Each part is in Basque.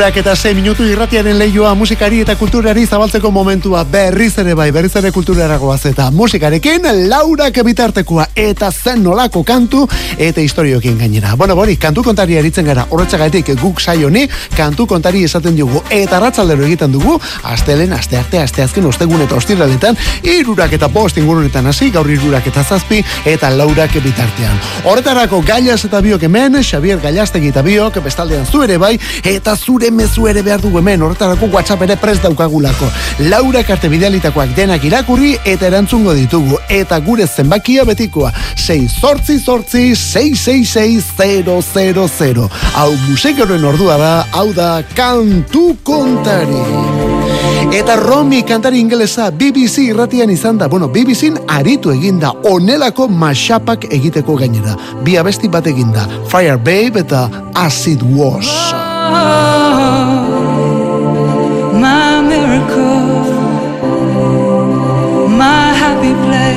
Irurak eta 6 minutu irratiaren leioa musikari eta kulturari zabaltzeko momentua berriz ere bai, berriz ere kulturaragoaz eta musikarekin Laura bitartekoa eta zen nolako kantu eta historiokin gainera. Bueno, bori, kantu kontari eritzen gara, horretzagatik guk saioni kantu kontari esaten dugu eta ratzaldero egiten dugu, astelen, aste arte, aste azken, ostegun eta ostiraletan, irurak eta post ingurunetan hasi, gaur irurak eta zazpi eta laurak bitartean. Horretarako gaiaz eta biok hemen, Xavier Gailastegi eta biok, bestaldean zu ere bai, eta zure mezu ere behar dugu hemen, horretarako WhatsApp ere prest daukagulako. Laura karte bidealitakoak denak irakurri eta erantzungo ditugu. Eta gure zenbakia betikoa, 6 sortzi sortzi 666 Hau musikoren ordua da, hau da kantu kontari. Eta Romi kantari ingelesa BBC irratian izan da, bueno, BBC aritu eginda, onelako mashapak egiteko gainera. Bi abesti bat eginda, Fire Babe eta Acid Wash. My miracle, my happy place,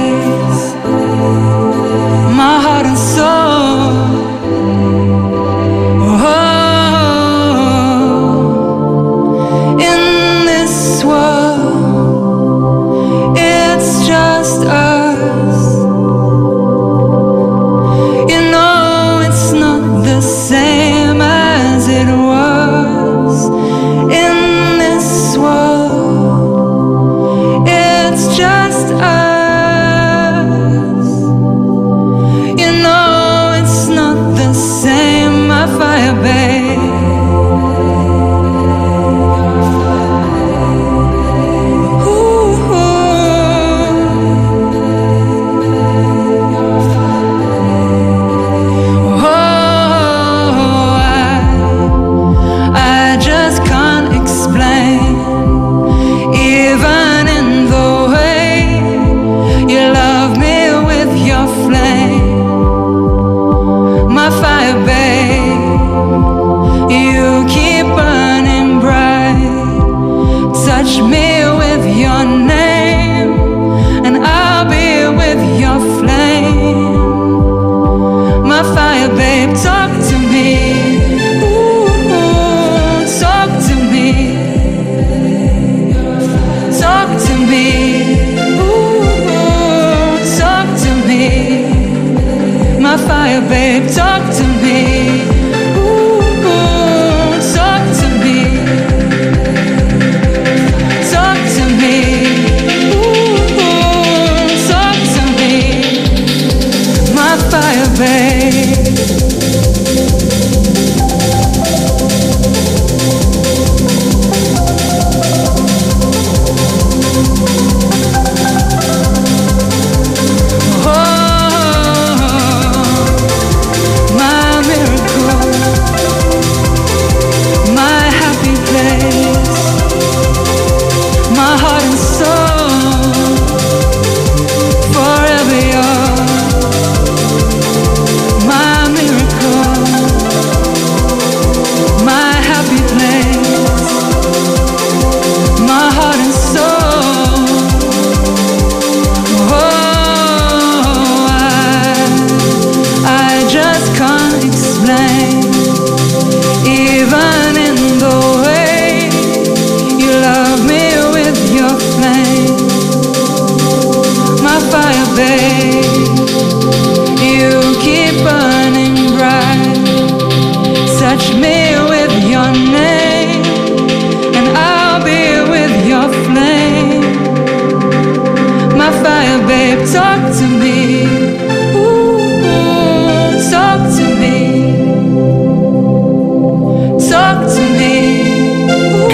fire, babe. Talk to me.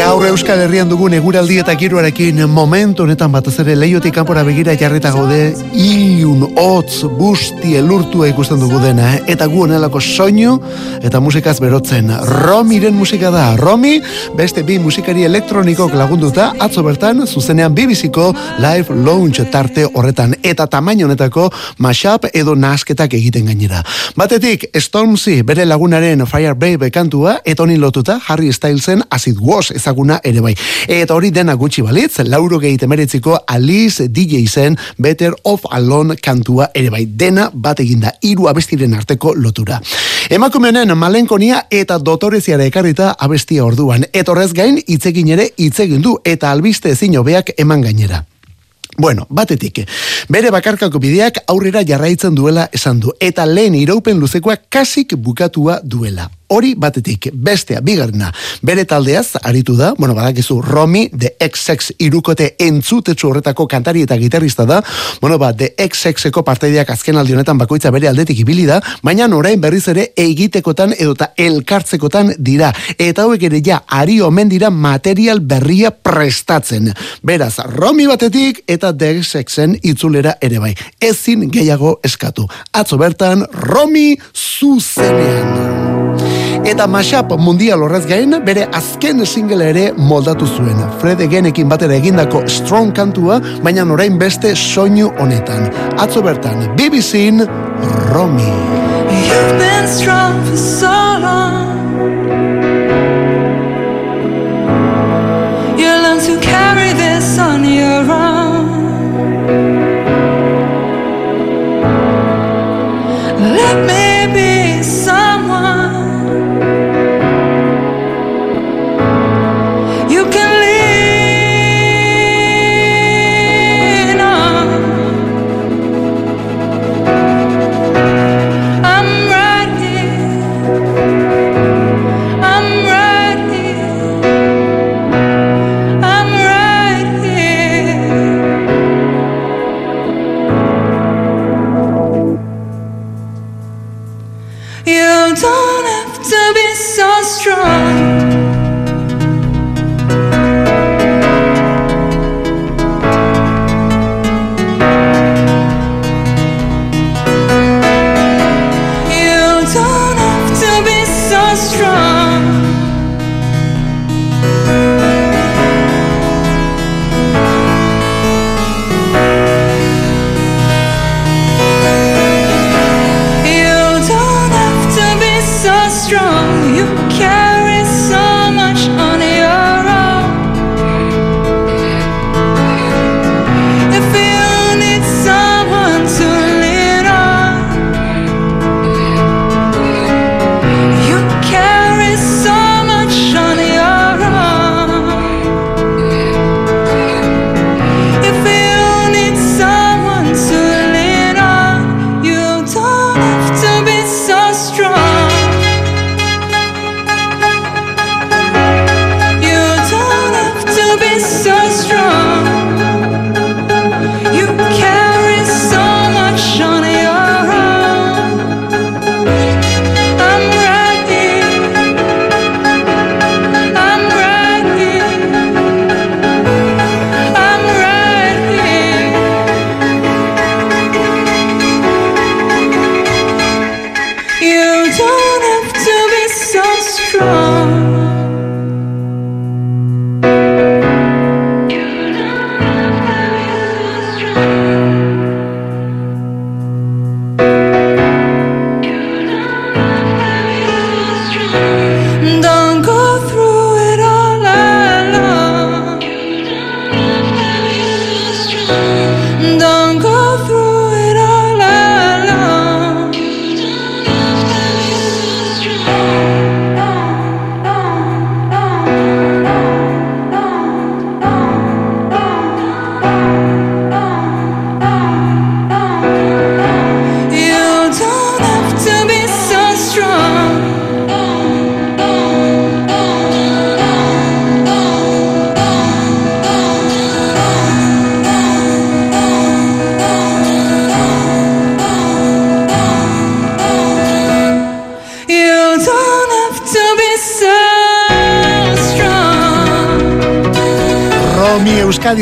Gaur Euskal Herrian dugun eguraldi eta giroarekin momentu honetan batez ere leiotik kanpora begira jarrita gaude ilun, hotz, busti, elurtua ikusten dugu dena, eh? eta gu honelako soinu eta musikaz berotzen. Romiren musika da. Romi, beste bi musikari elektronikok lagunduta, atzo bertan, zuzenean bibiziko live launch tarte horretan, eta tamaino honetako mashup edo nasketak egiten gainera. Batetik, Stormzy bere lagunaren Fire Babe kantua, eta honi lotuta Harry Stylesen Acid Wash ezaguna ere bai. Eta hori dena gutxi balitz, lauro gehi temeretziko Alice DJ zen Better of Alone kantua ere bai. Dena bat eginda, hiru abestiren arteko lotura. Emakume honen malenkonia eta dotoreziara ekarrita abestia orduan. Etorrez gain, itzegin ere itzegin du eta albiste ezin hobeak eman gainera. Bueno, batetik, bere bakarkako bideak aurrera jarraitzen duela esan du, eta lehen iraupen luzekoa kasik bukatua duela hori batetik, bestea, bigarna, bere taldeaz, aritu da, bueno, badakizu, Romi, The XX irukote entzutetsu horretako kantari eta gitarrista da, bueno, ba, The XX-eko parteideak azken aldionetan bakoitza bere aldetik ibili da, baina orain berriz ere egitekotan edota elkartzekotan dira, eta hauek ere ja, ari omen dira material berria prestatzen. Beraz, Romi batetik eta The XX-en itzulera ere bai. Ezin gehiago eskatu. Atzo bertan, Romi zuzenean. Eta mashup mundial horrez gain, bere azken single ere moldatu zuen. Fred Egenekin batera egindako strong kantua, baina orain beste soinu honetan. Atzo bertan, BBC-in Romy. You've been strong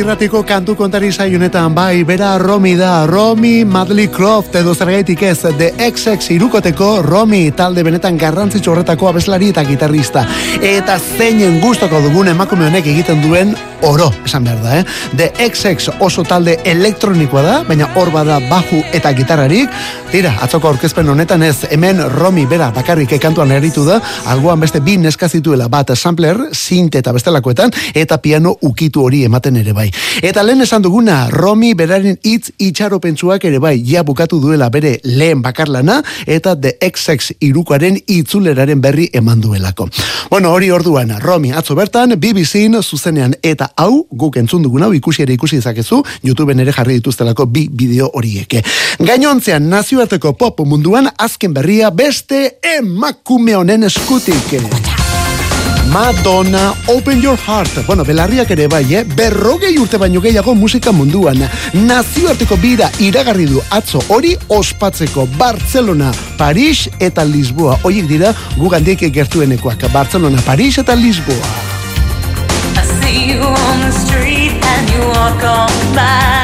Euskadi Ratiko kantu kontari honetan bai, bera Romi da, Romi Madly Croft edo zergaitik ez, The XX irukoteko Romi talde benetan garrantzitsu horretako abeslari eta gitarrista. Eta zeinen gustoko dugun emakume honek egiten duen oro, esan behar da, eh? The XX oso talde elektronikoa da, baina hor bada baju eta gitarrarik, tira, atzoko aurkezpen honetan ez, hemen Romi bera bakarrik ekantuan eritu da, algoan beste bi neskazituela bat sampler, sinte eta bestelakoetan, eta piano ukitu hori ematen ere bai. Eta lehen esan duguna, Romi beraren hitz itxaropentsuak ere bai, ja bukatu duela bere lehen bakarlana, eta The XX irukoaren itzuleraren berri eman duelako. Bueno, hori orduan, Romi atzo bertan, BBC-n zuzenean eta hau guk entzun dugun hau ikusi ere ikusi dezakezu, YouTubeen ere jarri dituztelako bi bideo horiek. Gainontzean nazioarteko pop munduan azken berria beste emakume honen eskutik. Madonna, Open Your Heart. Bueno, belarriak ere bai, eh? Berrogei urte baino gehiago musika munduan. Nazioarteko bira iragarri du atzo hori ospatzeko Barcelona, Paris eta Lisboa. Hoiek dira gugandiek gertuenekoak. Barcelona, Paris eta Lisboa. I see you on the street and you walk on by.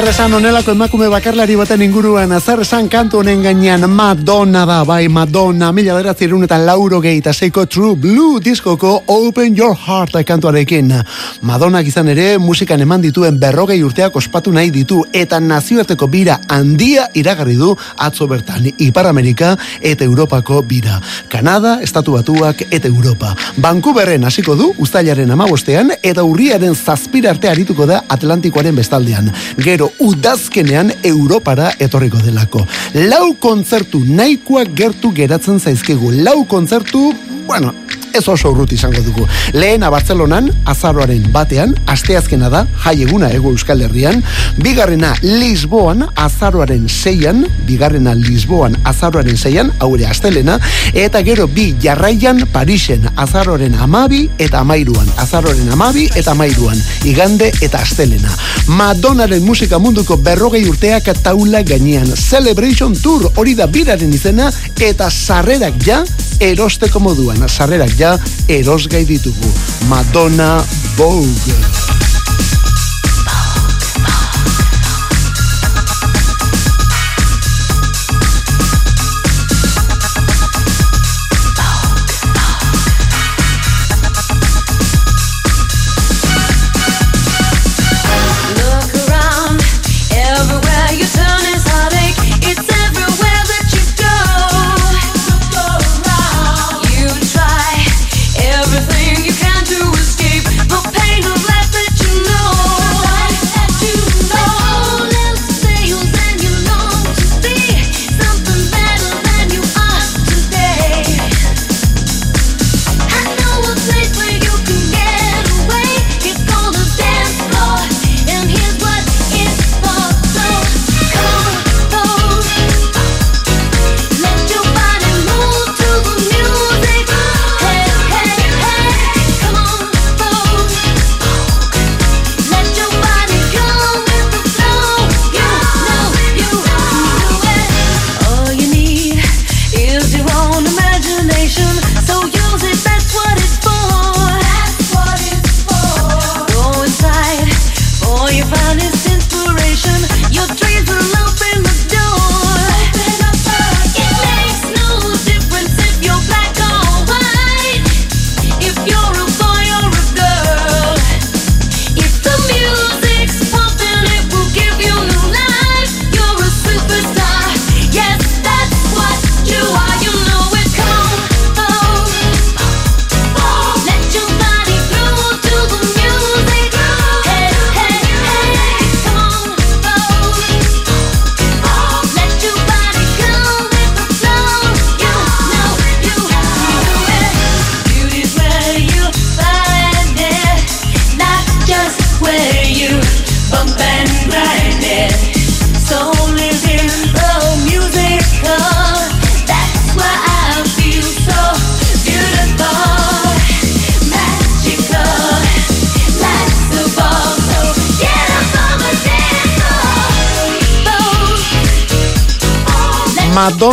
Zer esan onelako emakume bakarlari baten inguruan, zer esan kantu honen gainean Madonna da, bai Madonna, mila beratzi eta lauro gehieta seiko True Blue diskoko Open Your Heart kantuarekin. Madonna izan ere musikan eman dituen berrogei urteak ospatu nahi ditu eta nazioarteko bira handia iragarri du atzo bertan, Ipar Amerika eta Europako bira. Kanada, Estatu Batuak eta Europa. Vancouverren hasiko du uztailaren amabostean eta urriaren zazpira arte arituko da Atlantikoaren bestaldean. Gero udazkenean Europara etorriko delako. Lau kontzertu nahikoak gertu geratzen zaizkigu. Lau kontzertu, bueno, ez oso urruti izango dugu. Lehena Bartzelonan, azaroaren batean, asteazkena da, jai eguna ego Euskal Herrian, bigarrena Lisboan, azaroaren seian, bigarrena Lisboan, azaroaren seian, haure astelena, eta gero bi jarraian Parisen, azaroaren amabi eta amairuan, azaroaren amabi eta amairuan, igande eta astelena. Madonnaren musika munduko berrogei urteak taula gainean, Celebration Tour hori da biraren izena, eta sarrerak ja erosteko moduan, sarrerak ja erosgai ditugu. Madonna Vogue.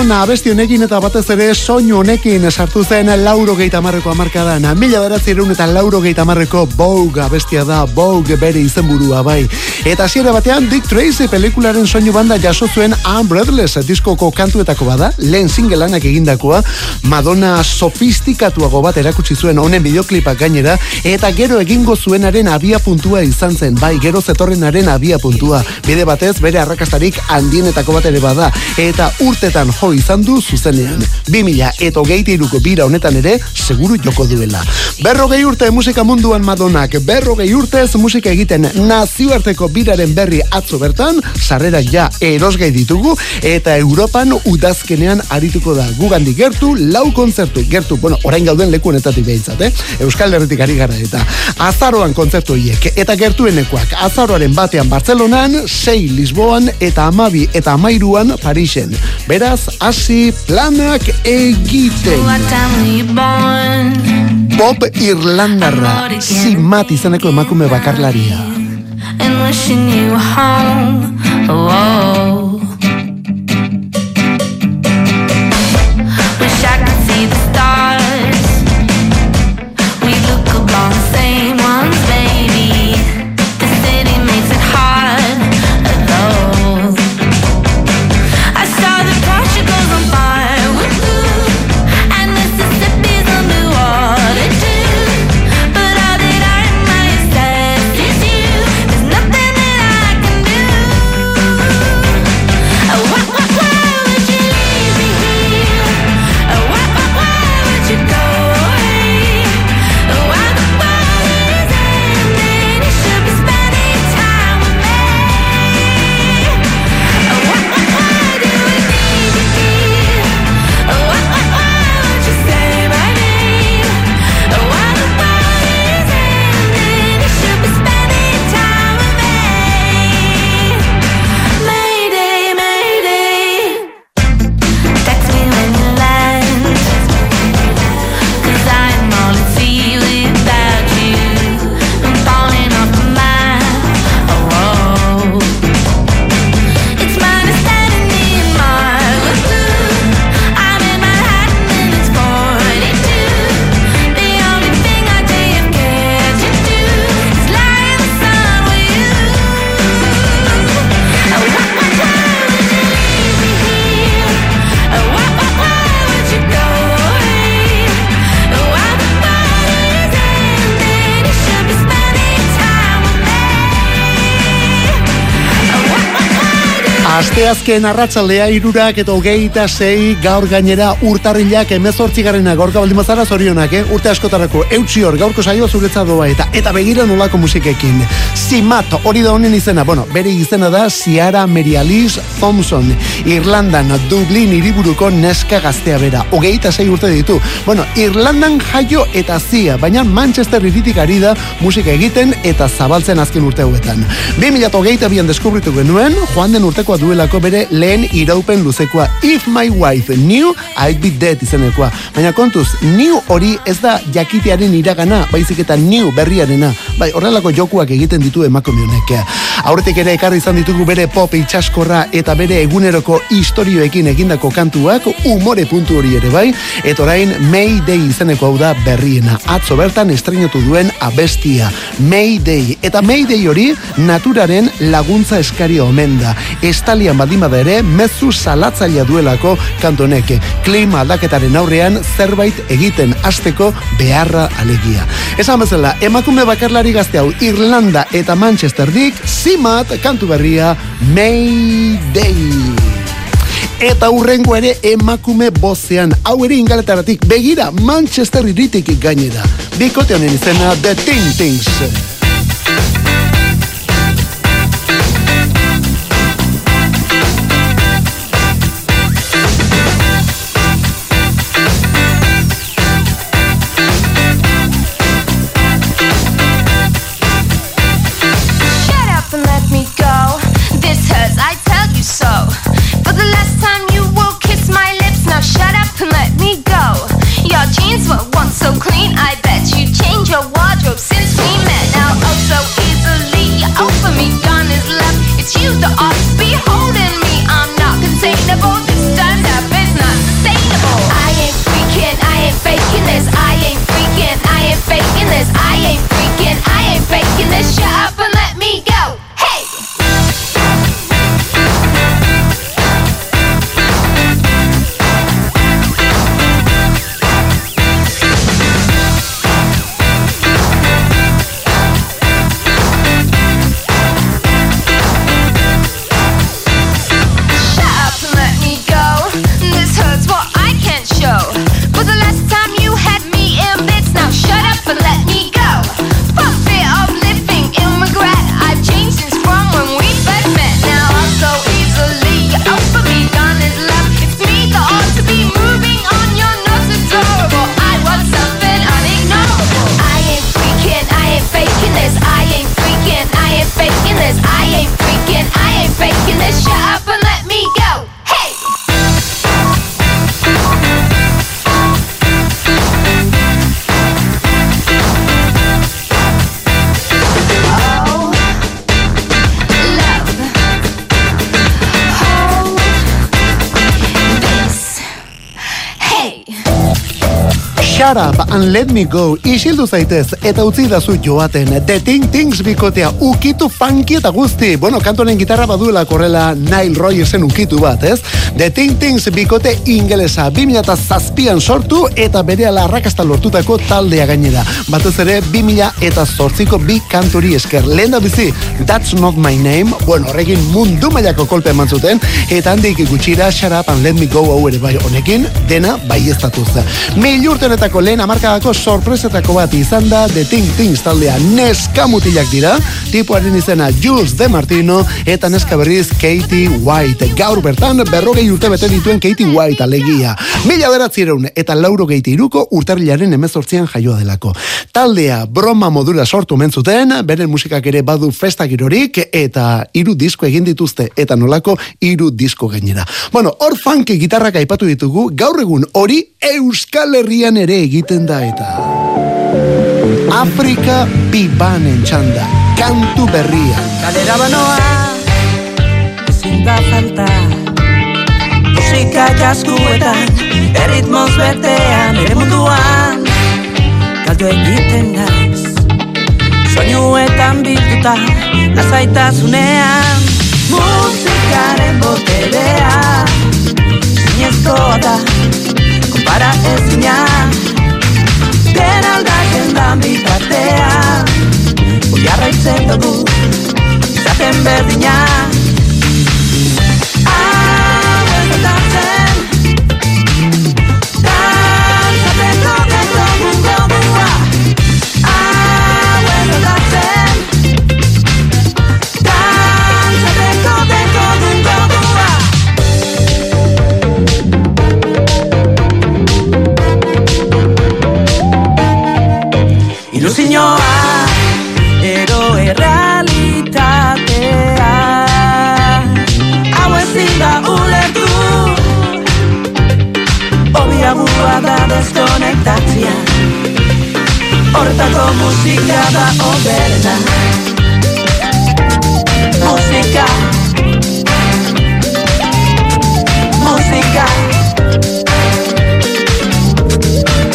Madonna abesti honekin eta batez ere soinu honekin sartu zen lauro geita marreko amarkadan. Mila beratzi eta lauro geita marreko Vogue abestia da, Vogue bere izenburua bai. Eta hasiera batean Dick Tracy pelikularen soinu banda jaso zuen I'm Breathless diskoko kantuetako bada, lehen singelanak egindakoa, Madonna sofistikatuago bat erakutsi zuen honen bideoklipak gainera, eta gero egingo zuenaren abia puntua izan zen, bai, gero zetorrenaren abia puntua. Bide batez, bere arrakastarik handienetako bat ere bada, eta urtetan jo izan du zuzenean. 2000 eta hogeita iruko bira honetan ere, seguru joko duela. Berrogei urte musika munduan Madonnak, berrogei urtez musika egiten nazioarteko biraren berri atzo bertan, sarrerak ja erosgai ditugu, eta Europan udazkenean arituko da. Gugandik gertu, lau kontzertu, gertu, bueno, orain gauden leku honetatik behintzat, eh? Euskal Herritik ari gara eta azaroan kontzertu hiek, eta gertuenekoak, azaroaren batean Bartzelonan, sei Lisboan, eta amabi eta amairuan Parisen. Beraz, hasi planak egiten. Bob Irlandarra, zimat izeneko emakume bakarlaria. And wishing you home. Oh, Asteazken arratsaldea irurak eta hogeita sei gaur gainera urtarrilak emezortzi garrena gaurka baldin bazara zorionak, eh? urte askotarako eutxi hor gaurko saio zuretza doa eta eta begira nolako musikekin. Simat hori da honen izena, bueno, bere izena da Ciara Merialis Thompson, Irlandan, Dublin hiriburuko neska gaztea bera, hogeita sei urte ditu. Bueno, Irlandan jaio eta zia, baina Manchester iritik ari da musika egiten eta zabaltzen azken urte hauetan. 2008 bian deskubritu genuen, joan den urtekoa duelako bere lehen iraupen luzekoa If My Wife Knew I'd Be Dead izenekoa. Baina kontuz, New hori ez da jakitearen iragana, baizik eta New berriarena. Bai, horrelako jokuak egiten ditu emakume honek. Aurretik ere ekarri izan ditugu bere pop itxaskorra eta bere eguneroko istorioekin egindako kantuak umore puntu hori ere bai, eta orain Mayday izeneko hau da berriena. Atzo bertan estrenatu duen abestia Mayday. Eta Mayday hori naturaren laguntza eskaria omen da. Estalian baldin bada ere, mezu salatzailea duelako kantoneke. Klima aldaketaren aurrean zerbait egiten hasteko beharra alegia. Esan bezala, emakume bakarlari gazte hau Irlanda eta Manchester dik, zimat kantu berria Mayday. Eta urrengo ere emakume bozean, hau ere ingaletaratik, begira Manchester iritik gainera. Bikote honen izena The Ting Shut up and let me go. Isildu zaitez eta utzi dazu joaten. The Ting Tings bikotea ukitu funky eta guzti. Bueno, kantonen gitarra baduela korrela Nile Rogersen ukitu bat, ez? The Ting Tings bikote ingelesa 2007an sortu eta bere arrakasta lortutako taldea gainera. Batez ere 2000 eta zortziko bi kanturi esker. Lehen da bizi, That's Not My Name, bueno, horrekin mundu mailako kolpe eman zuten, eta handik gutxira Shut Up and Let Me Go hau ere bai honekin, dena bai estatuz. Mil urtenetako lehen amarkadako sorpresetako bat izan da The Ting Tings taldea neska mutilak dira, tipuaren izena Jules De Martino eta neska berriz Katie White. Gaur bertan berrogei urte bete dituen Katie White alegia. Mila beratzireun eta lauro geiti iruko urtarrilaren emezortzian jaioa delako. Taldea broma modura sortu mentzuten, beren musikak ere badu festa girorik eta hiru disko egin dituzte eta nolako hiru disko gainera. Bueno, hor funky gitarrak aipatu ditugu, gaur egun hori Euskal Herrian ere egiten da eta. Afrika bibanen txanda, kantu berria. Kalera banoa ezin da falta Musika jaskuetan Erritmoz betean Ere munduan Galdu egiten naiz Soinuetan bilduta Lasaitasunean Musikaren boterea Zinezkoa da Konpara Den aldatzen dan bitartean Jarraitzen dugu Izaten berdina memoria, hortako musika da oberda. Musika, musika,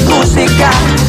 musika.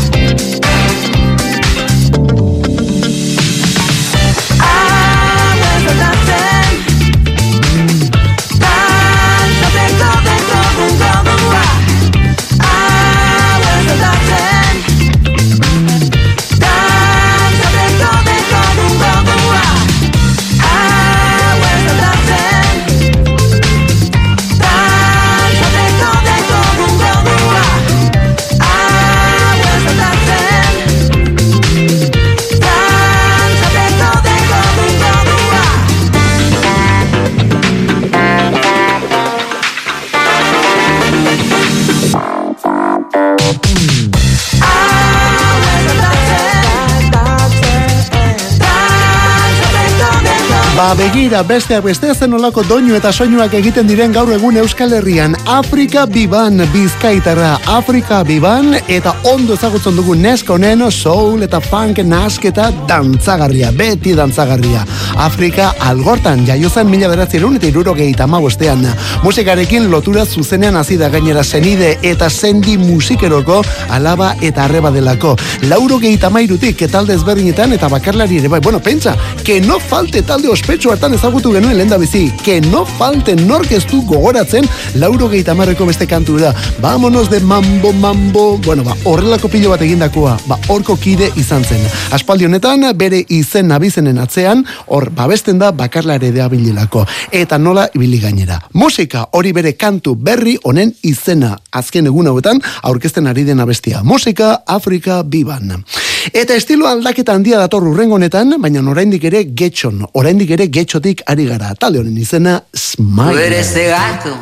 Begira besteak beste zen olako doinu eta soinuak egiten diren gaur egun Euskal Herrian. Afrika Biban Bizkaitarra Afrika Biban eta ondo ezagutzen dugu neska honen soul eta funk nasketa dantzagarria beti dantzagarria. Afrika algortan jaio zen mila beratzerun eta irurogeita amabostean musikarekin lotura zuzenean hasi da gainera zenide eta sendi musikeroko alaba eta arreba delako. Lauro gehieta mairutik talde ezberdinetan eta bakarlari ere bai. Bueno pentsa que no falte talde ospetsu hartan ezagutu genuen lenda bizi. Que no falte nork gogoratzen lauro gehieta marreko beste kantu da. Vámonos de mambo mambo. Bueno ba horrelako pilo bat egindakoa. Ba horko kide izan zen. Aspaldi honetan bere izen abizenen atzean hor babesten da bakarlare de abilelako. Eta nola ibili gainera. Musika hori bere kantu berri honen izena. Azken egun hauetan aurkezten ari den abestia. Musika Afrika biban Eta estilo aldaketa handia dator urrengo honetan, baina oraindik ere getxon, oraindik ere getxotik ari gara. Talde honen izena Smile. eres de gato,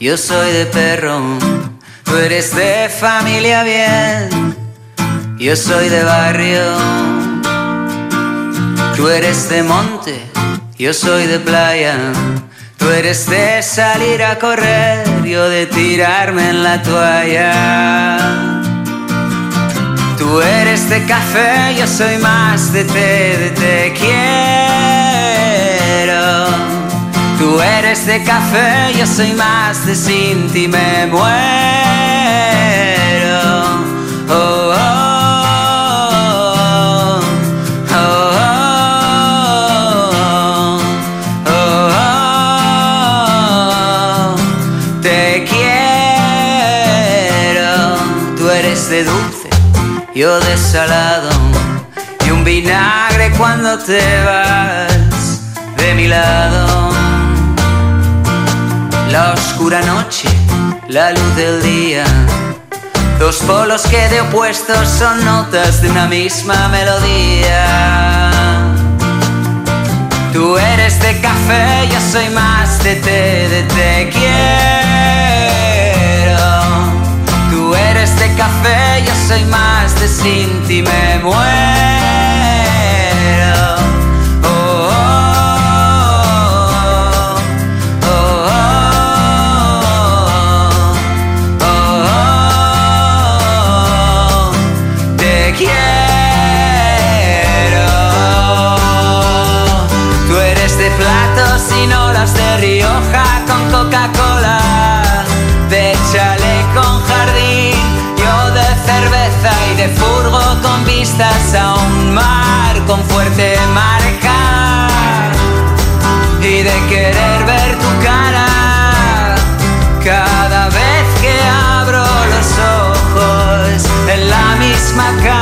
yo soy de perro. Tú eres de familia bien, yo soy de barrio. Tú eres de monte, yo soy de playa. Tú eres de salir a correr, yo de tirarme en la toalla. Tú eres de café, yo soy más de té, de te quiero. Tú eres de café, yo soy más de sin ti me muero. Oh, oh, yo de salado y un vinagre cuando te vas de mi lado. La oscura noche, la luz del día, dos polos que de opuestos son notas de una misma melodía. Tú eres de café, yo soy más de té, de te quiero. Tú eres de café, yo soy más de sin ti me muero. Oh, oh, oh, oh, oh, oh, te quiero. Tú eres de platos y no las de Rioja con Coca-Cola, de chalet de furgo con vistas a un mar con fuerte marca y de querer ver tu cara cada vez que abro los ojos en la misma cama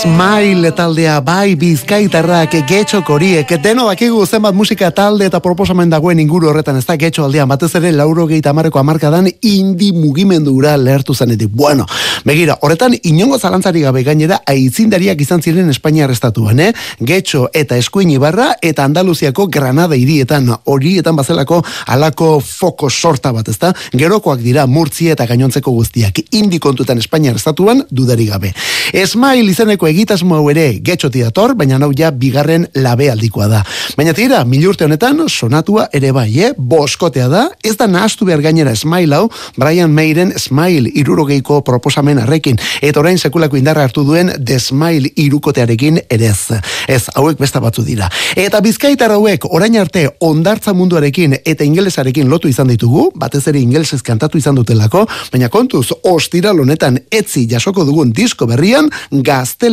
Smile taldea bai bizkaitarrak getxok horiek deno dakigu zenbat musika talde eta proposamen dagoen inguru horretan ez da getxo aldean batez ere lauro gehi tamareko amarkadan indi mugimendura lehertu zanetik. Bueno, begira, horretan inongo zalantzari gabe gainera aitzindariak izan ziren Espainia estatuan, eh? Getxo eta eskuin ibarra eta Andaluziako Granada hirietan horietan bazelako alako foko sorta bat, ezta? Gerokoak dira Murtzia eta gainontzeko guztiak. Indi kontutan Espainiar estatuan dudari gabe. Smile izeneko egitasmo hau ere getxoti dator, baina hau ja bigarren labe aldikoa da. Baina tira, milurte honetan sonatua ere bai, eh? Boskotea da, ez da nahastu behar gainera Smile hau, Brian Mayren Smile irurogeiko proposamen arrekin, eta orain sekulako indarra hartu duen The Smile irukotearekin ere ez. Ez, hauek besta batzu dira. Eta bizkaitar hauek orain arte ondartza munduarekin eta ingelesarekin lotu izan ditugu, batez ere ingelesez kantatu izan dutelako, baina kontuz, ostira honetan etzi jasoko dugun disko berrian,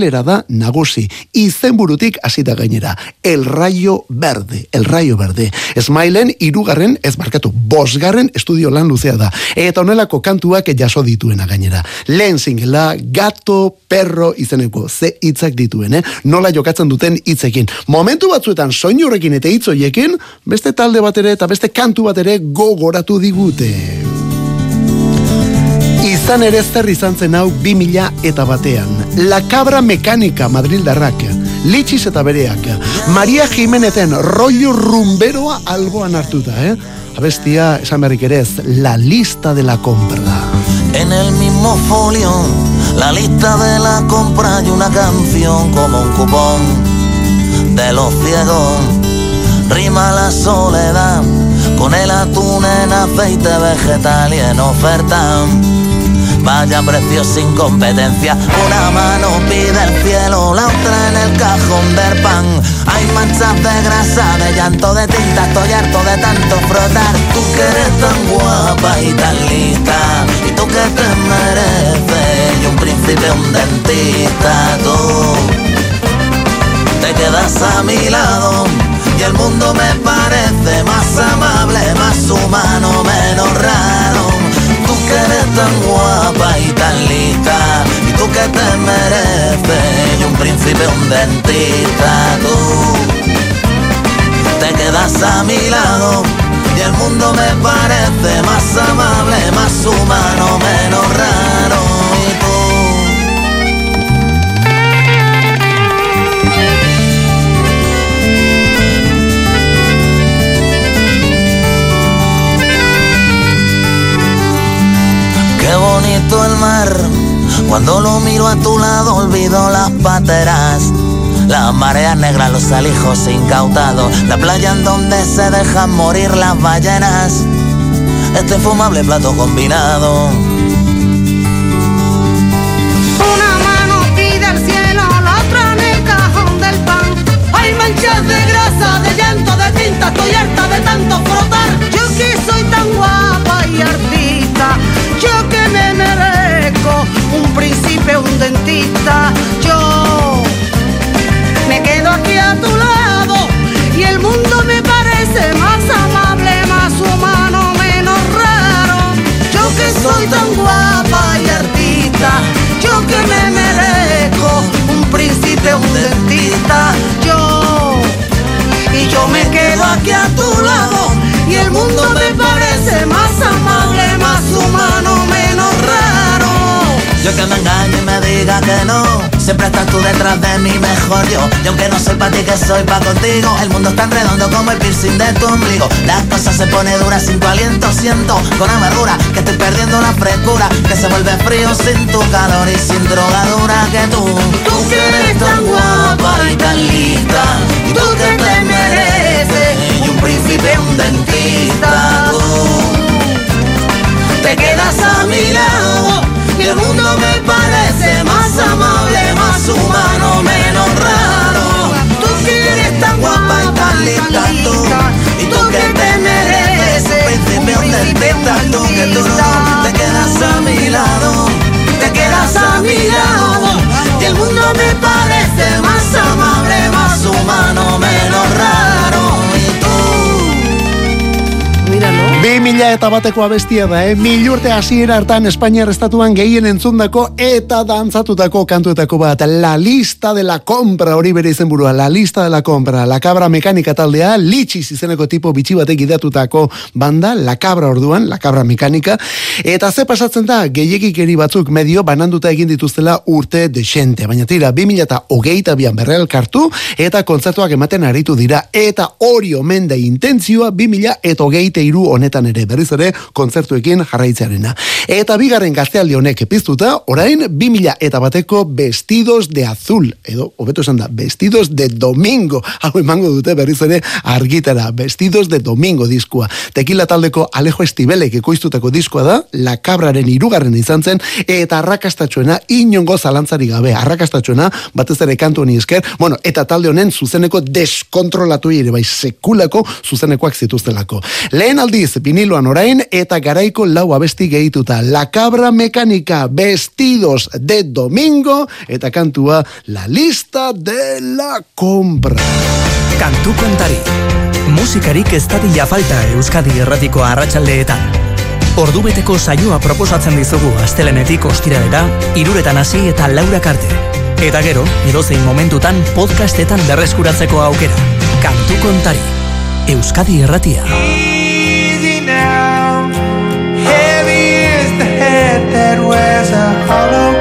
gaztelera da nagusi. Izenburutik hasita gainera. El Rayo Verde. El Rayo Verde. Smilen irugarren, ez markatu, bosgarren estudio lan luzea da. Eta honelako kantuak jaso dituena gainera. Lehen singela, gato, perro izeneko, ze hitzak dituen, eh? Nola jokatzen duten hitzekin. Momentu batzuetan soinu horrekin eta hitz horiekin, beste talde bat ere eta beste kantu bat ere gogoratu digute. Izan ere zer izan zen hau 2000 eta batean. La Cabra Mekanika Madrildarrak. Litxiz eta bereak. Maria Jimeneten rollo rumberoa alboan hartuta, eh? Abestia, esan berrik ere ez, la lista de la compra. En el mismo folio, la lista de la compra y una canción como un cupón de los ciegos. Rima la soledad con el atún en aceite vegetal y en oferta. Vaya precio sin competencia, una mano pide el cielo, la otra en el cajón del pan. Hay manchas de grasa, de llanto, de tinta, estoy harto de tanto frotar. Tú que eres tan guapa y tan lista, y tú que te mereces, y un príncipe, un dentista, tú te quedas a mi lado y el mundo me parece un tú te quedas a mi lado y el mundo me parece más amable, más humano, menos raro. Y Qué bonito el mar. Cuando lo miro a tu lado olvido las pateras. Las mareas negras, los alijos incautados. La playa en donde se dejan morir las ballenas. Este fumable plato combinado. Una mano pide al cielo, la otra en el cajón del pan. Hay manchas de grasa, de llanto, de tinta, estoy harta de tanto frotar. Yo que soy tan guapa y artista, yo que un príncipe, un dentista. Yo me quedo aquí a tu lado y el mundo me parece más amable, más humano, menos raro. Yo que soy tan guapa y artista, yo que me merezco un príncipe, un dentista, yo y yo me quedo aquí a tu lado y el mundo me parece más amable, Yo que me engaño y me diga que no Siempre estás tú detrás de mi mejor yo. Y aunque no soy para ti que soy pa' contigo El mundo es tan redondo como el piercing de tu ombligo. Las cosas se pone duras sin tu aliento Siento con amargura que estoy perdiendo la frescura Que se vuelve frío sin tu calor y sin drogadura que tú Tú que eres tan guapa y tan lista, y tú que te mereces Y un príncipe, un dentista te quedas a mi lado el mundo me parece más amable, más humano, menos raro. Tú que eres tan guapa y tan lista, tú, Y tú que te mereces un dentista Tú que tú no te quedas a mi lado te quedas a mi lado y el mundo me parece más amable, más humano, menos raro. Y tú, míralo. Bi mila mila eta bateko abestia da, eh? Mil urte hasiera hartan Espainiar estatuan gehien entzundako eta dantzatutako kantuetako bat. La lista de la compra, hori bere izenburua, la lista de la compra. La cabra mekanika taldea, litxiz izeneko tipo bitxi batek idatutako banda, la cabra orduan, la cabra mekanika. Eta ze pasatzen da, gehiagikeri batzuk medio bananduta egin dituztela urte desente. Baina tira, 2000 eta hogeita bian berreal kartu, eta kontzertuak ematen aritu dira. Eta hori omen da intentzioa 2000 eta hogeita iru honetan ere berriz ere kontzertuekin jarraitzearena. Eta bigarren gaztealdi honek piztuta, orain 2000 eta bateko vestidos de azul, edo, hobeto esan da, vestidos de domingo, hau emango dute berriz ere argitara, vestidos de domingo diskua. Tekila taldeko Alejo Estibelek ekoiztutako diskoa da, La Cabraren irugarren izan zen, eta arrakastatxoena inongo zalantzari gabe, arrakastatxoena batez ere kantu honi esker, bueno, eta talde honen zuzeneko deskontrolatu ere, bai sekulako zuzenekoak zituztelako. Lehen aldiz, viniloan orain, eta garaiko lau abesti gehituta, La Cabra Mekanika, Vestidos de Domingo, eta kantua La Lista de la Compra. Kantu kontari. Musikarik ez dadila falta Euskadi erratiko arratsaldeetan. Ordubeteko saioa proposatzen dizugu astelenetik ostiralera, iruretan hasi eta laura karte. Eta gero, edozein momentutan podcastetan berreskuratzeko aukera. Kantu kontari. Euskadi erratia. there's a hollow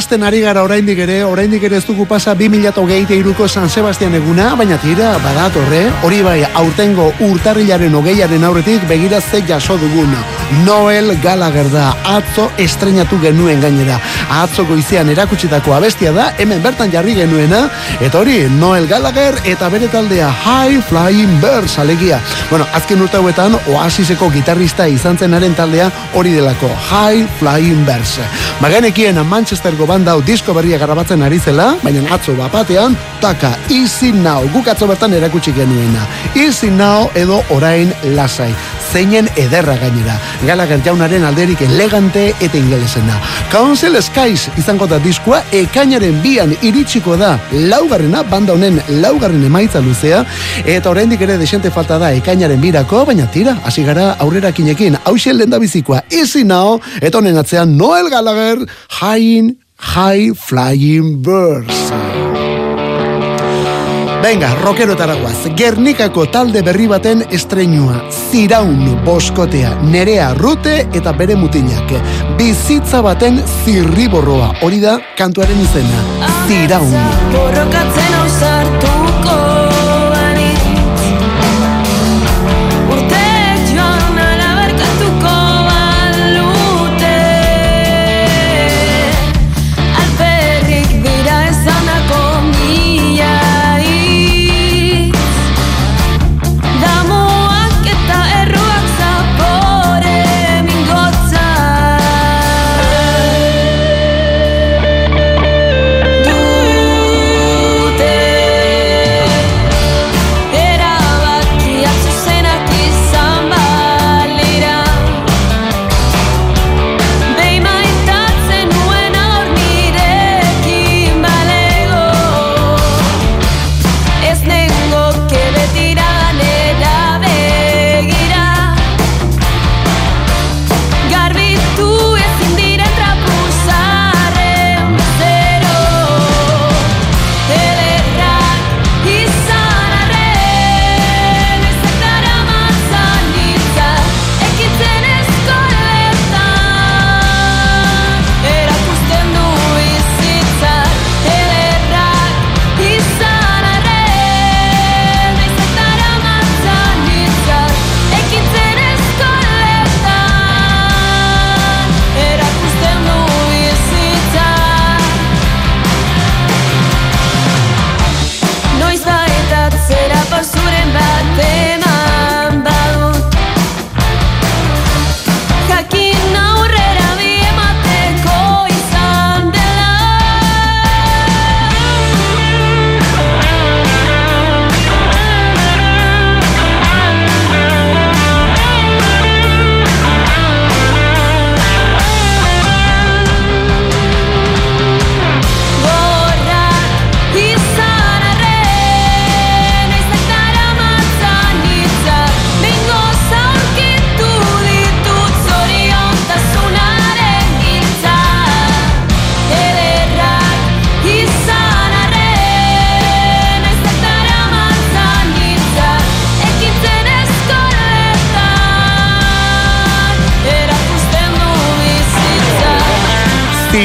Hasten ari gara oraindik ere, oraindik ere ez dugu pasa 2023ko San Sebastian eguna, baina tira badatorre, hori bai aurtengo urtarrilaren hogeiaren aurretik begira ze jaso dugun. Noel Gallagher da, atzo estrenatu genuen gainera. Atzo goizean erakutsitako abestia da, hemen bertan jarri genuena, eta hori Noel Gallagher eta bere taldea High Flying Birds alegia. Bueno, azken urte hauetan Oasiseko gitarrista izan zenaren taldea hori delako High Flying Birds. Bagenekien Manchestergo banda hau disko berria garabatzen ari zela, baina atzo bapatean, taka, Easy Now, guk atzo bertan erakutsi genuena. Easy Now edo orain lasai. zeinen ederra gainera. Gallagher jaunaren alderik elegante eta ingelesena. Council Skies izango da diskua, ekainaren bian iritsiko da laugarrena, banda honen laugarren emaitza luzea, eta oraindik ere desente falta da ekainaren birako, baina tira, hasi gara aurrera kinekin, hausen lenda bizikoa, easy now, eta honen atzean Noel Gallagher, High, High Flying Birds. Venga, rockero guaz. Gernikako talde berri baten estreinua. Ziraun boskotea, nerea rute eta bere mutilak. Bizitza baten zirriborroa. Hori da kantuaren izena. Ziraun. Borrokatzen hau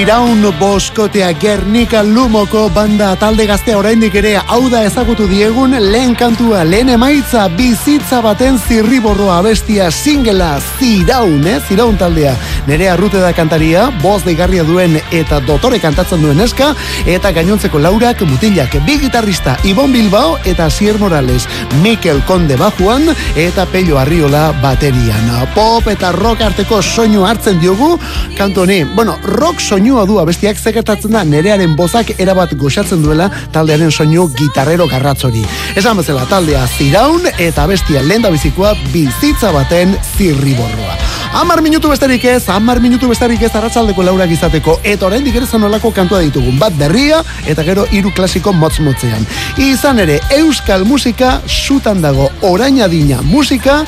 Ziraun boskotea Gernika Lumoko banda talde gaztea oraindik ere hau da ezagutu diegun lehen kantua, lehen emaitza bizitza baten zirriborroa abestia singela Ziraun, eh? Ziraun taldea. Nerea Rute da kantaria, boz deigarria duen eta dotore kantatzen duen eska, eta gainontzeko laurak mutilak bi gitarrista Ibon Bilbao eta Sier Morales, Mikel Konde bajuan eta Pello Arriola baterian. Pop eta rock arteko soinu hartzen diogu kantu honi. Bueno, rock soinua du abestiak zekertatzen da nerearen bozak erabat goxatzen duela taldearen soinu gitarrero garratzori. Esan bezala taldea ziraun eta abestia lenda bizikoa bizitza baten zirriborroa. Amar minutu besterik ez, amar minutu besterik ez arratsaldeko laurak izateko, eta oraindik ere zanolako kantua ditugun, bat berria, eta gero hiru klasiko motz motzean. Izan ere, euskal musika sutan dago orain adina musika,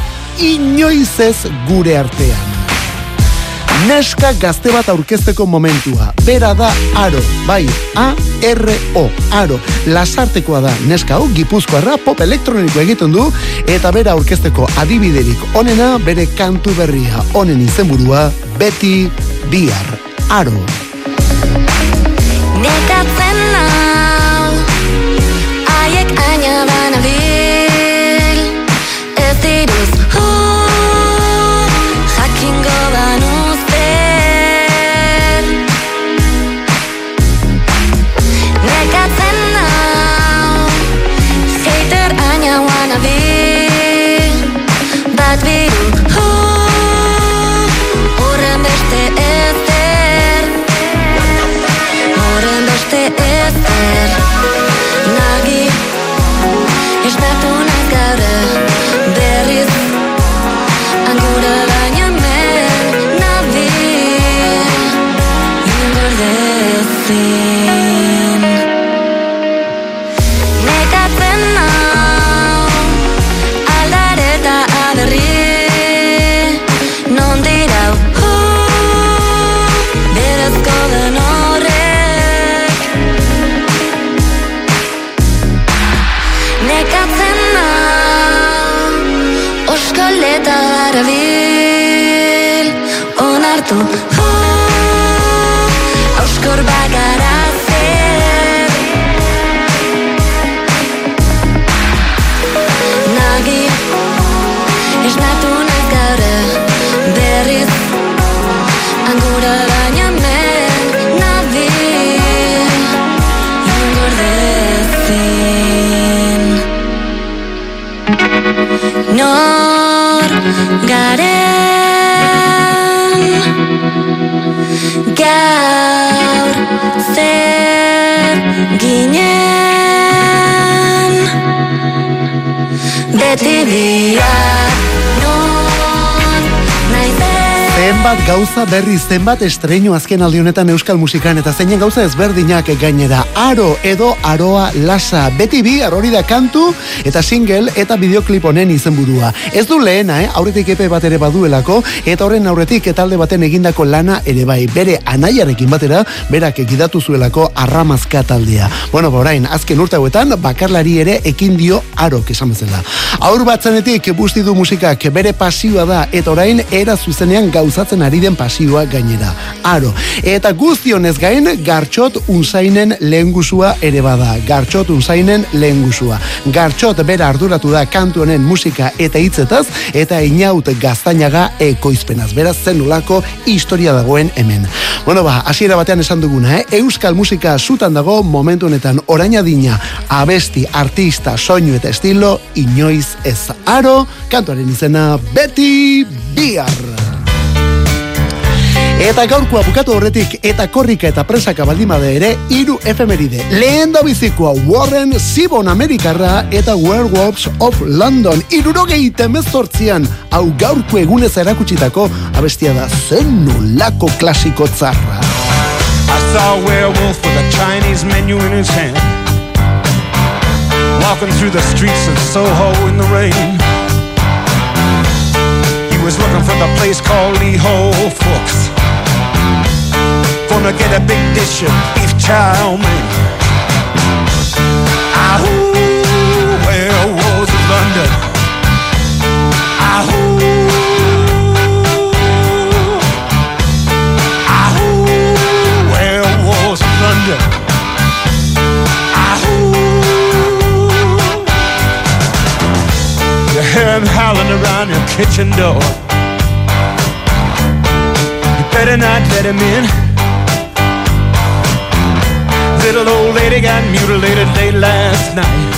inoiz ez gure artean. Neska gazte bat aurkezteko momentua. Bera da aro, bai, A-R-O, aro. Lasartekoa da neska hau, gipuzkoarra, pop elektroniko egiten du, eta bera aurkezteko adibiderik onena, bere kantu berria. Honen izenburua, beti bihar. Aro. Nekatzen Beti bihar Zenbat gauza berri, zenbat estreinu azken aldi honetan euskal musikan eta zeinen gauza ezberdinak gainera. Aro edo aroa lasa. Beti bi, hori da kantu eta single eta bideoklip honen izenburua. Ez du lehena, eh? aurretik epe bat ere baduelako eta horren aurretik etalde baten egindako lana ere bai. Bere anaiarekin batera, berak egidatu zuelako arramazka taldea. Bueno, ba, orain, azken urte hauetan, bakarlari ere ekin dio arok esan bezala. Aur batzanetik busti du musikak bere pasioa da eta orain era zuzenean gauzatzen ari den pasioa gainera. Aro. Eta guztionez gain gartxot unzainen lehengusua ere bada. Gartxot unzainen lehengusua. Gartxot bera arduratu da kantu honen musika eta hitzetaz eta inaut gaztainaga ekoizpenaz. Beraz zen nolako historia dagoen hemen. Bueno ba, hasiera batean esan duguna, eh? Euskal musika zutan dago momentu honetan orain adina, abesti, artista, soinu eta estilo, inoiz ez aro, kantuaren izena beti bihar. Eta gaurkoa bukatu horretik eta korrika eta presaka baldimade ere hiru efemeride. Lehen da bizikoa Warren Zibon Amerikarra eta Werewolves of London. Irurogei temezortzian hau gaurko egunez erakutsitako abestia da zen nolako klasiko tzarra. I saw a werewolf with a Chinese menu in his hand. Walking through the streets of Soho in the rain. He was looking for the place called Lee Ho Fooks. Gonna get a big dish of beef chow mein. Ahoo, werewolves of London. Ahoo. Ahoo, werewolves of London. Ahoo. You hear him howling around your kitchen door. You better not let him in. Little old lady got mutilated late last night.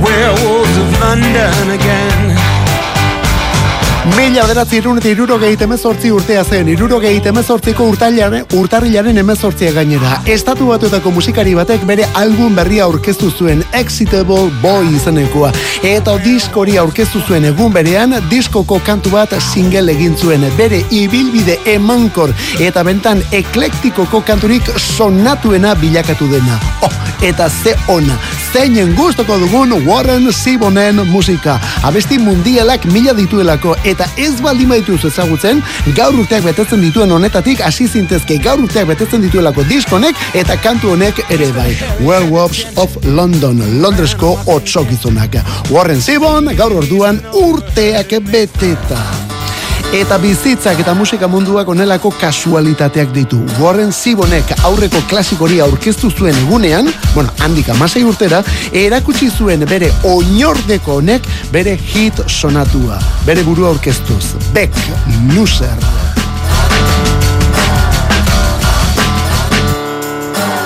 Werewolves of London again. Mila bederatzi irun eta irurogei temezortzi urtea zen, irurogei temezortziko urtailaren, urtarrilaren emezortzia gainera. Estatu batuetako musikari batek bere album berria aurkeztu zuen Excitable Boy izenekoa. Eta diskori aurkeztu zuen egun berean, diskoko kantu bat single egin zuen. Bere ibilbide emankor eta bentan eklektikoko kanturik sonatuena bilakatu dena. Oh, eta ze ona, zeinen gustoko dugun Warren Sibonen musika. Abesti mundialak mila dituelako eta ez baldin badituz ezagutzen, gaur urteak betetzen dituen honetatik hasi zintezke gaur urteak betetzen dituelako diskonek eta kantu honek ere bai. Werewolves of London, Londresko otsokizunak. Warren Sibon gaur orduan urteak beteta. Eta bizitzak eta musika munduak onelako kasualitateak ditu. Warren Sibonek aurreko klasikori aurkeztu zuen egunean, bueno, handik amasei urtera, erakutsi zuen bere oinordeko honek bere hit sonatua. Bere burua aurkeztuz. Beck, loser.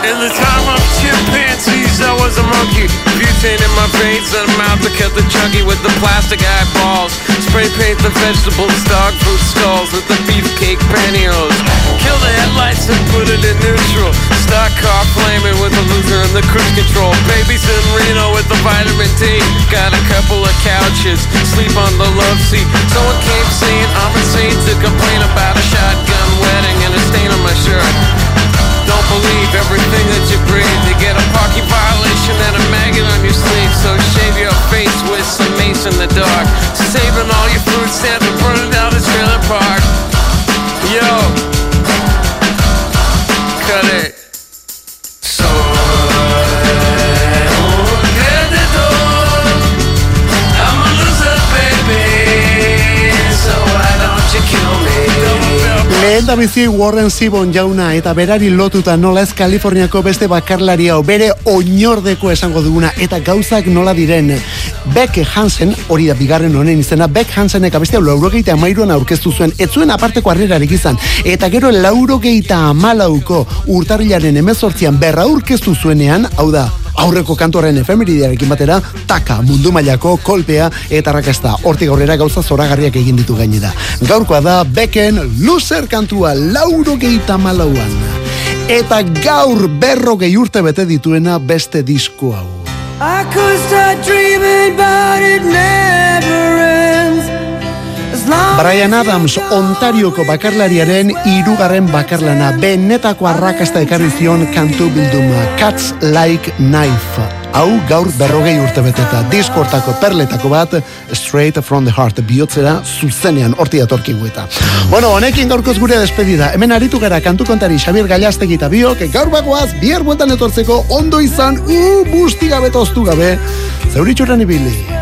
In the time of chimpanzees, I was a monkey. Butane in my veins and mouth to cut the chunky with the plastic eyeballs. Spray paint the vegetables, dog food stalls with the beefcake pantyhose. Kill the headlights and put it in neutral. Stock car flaming with the loser and the cruise control. Babies in Reno with the vitamin D. Got a couple of couches, sleep on the love seat. Someone came saying I'm insane to complain about a shotgun wedding and a stain on my shirt. Don't believe everything that you breathe. You get a parking violation and a maggot on your sleeve. So shave your face with some mace in the dark. Saving all your food stamps and burning down this trailer park. Enda bizi Warren Zevon jauna eta berari lotuta nola ez Kaliforniako beste bakarlaria hau bere oinordeko esango duguna eta gauzak nola diren. Beck Hansen, hori da bigarren honen izena, Beck Hansenek abestia laurogeita amairuan aurkeztu zuen, ez zuen aparteko harrerarik izan, eta gero laurogeita amalauko urtarrilaren emezortzian berra aurkeztu zuenean, hau da, aurreko kantuaren efemeridearekin batera, taka mundu mailako kolpea eta rakasta. Hortik aurrera gauza zoragarriak egin ditu gainera. Gaurkoa da Becken loser kantua laurogeita malauan. Eta gaur berrogei urte bete dituena beste disko hau. I could start dreaming, but it never ends. Brian Adams, Ontarioko bakarlariaren irugarren bakarlana, benetako arrakasta ekarri zion kantu bilduma, Cuts Like Knife. Hau gaur berrogei urte beteta, diskortako perletako bat, Straight from the Heart, bihotzera zuzenean, horti datorki gueta. Bueno, honekin gaurkoz gure despedida, hemen aritu gara kantu kontari Xabier Gallastegi eta biok, gaur bagoaz, bihar bueltan etortzeko, ondo izan, u, busti gabe toztu gabe, zeuritxuran ibili.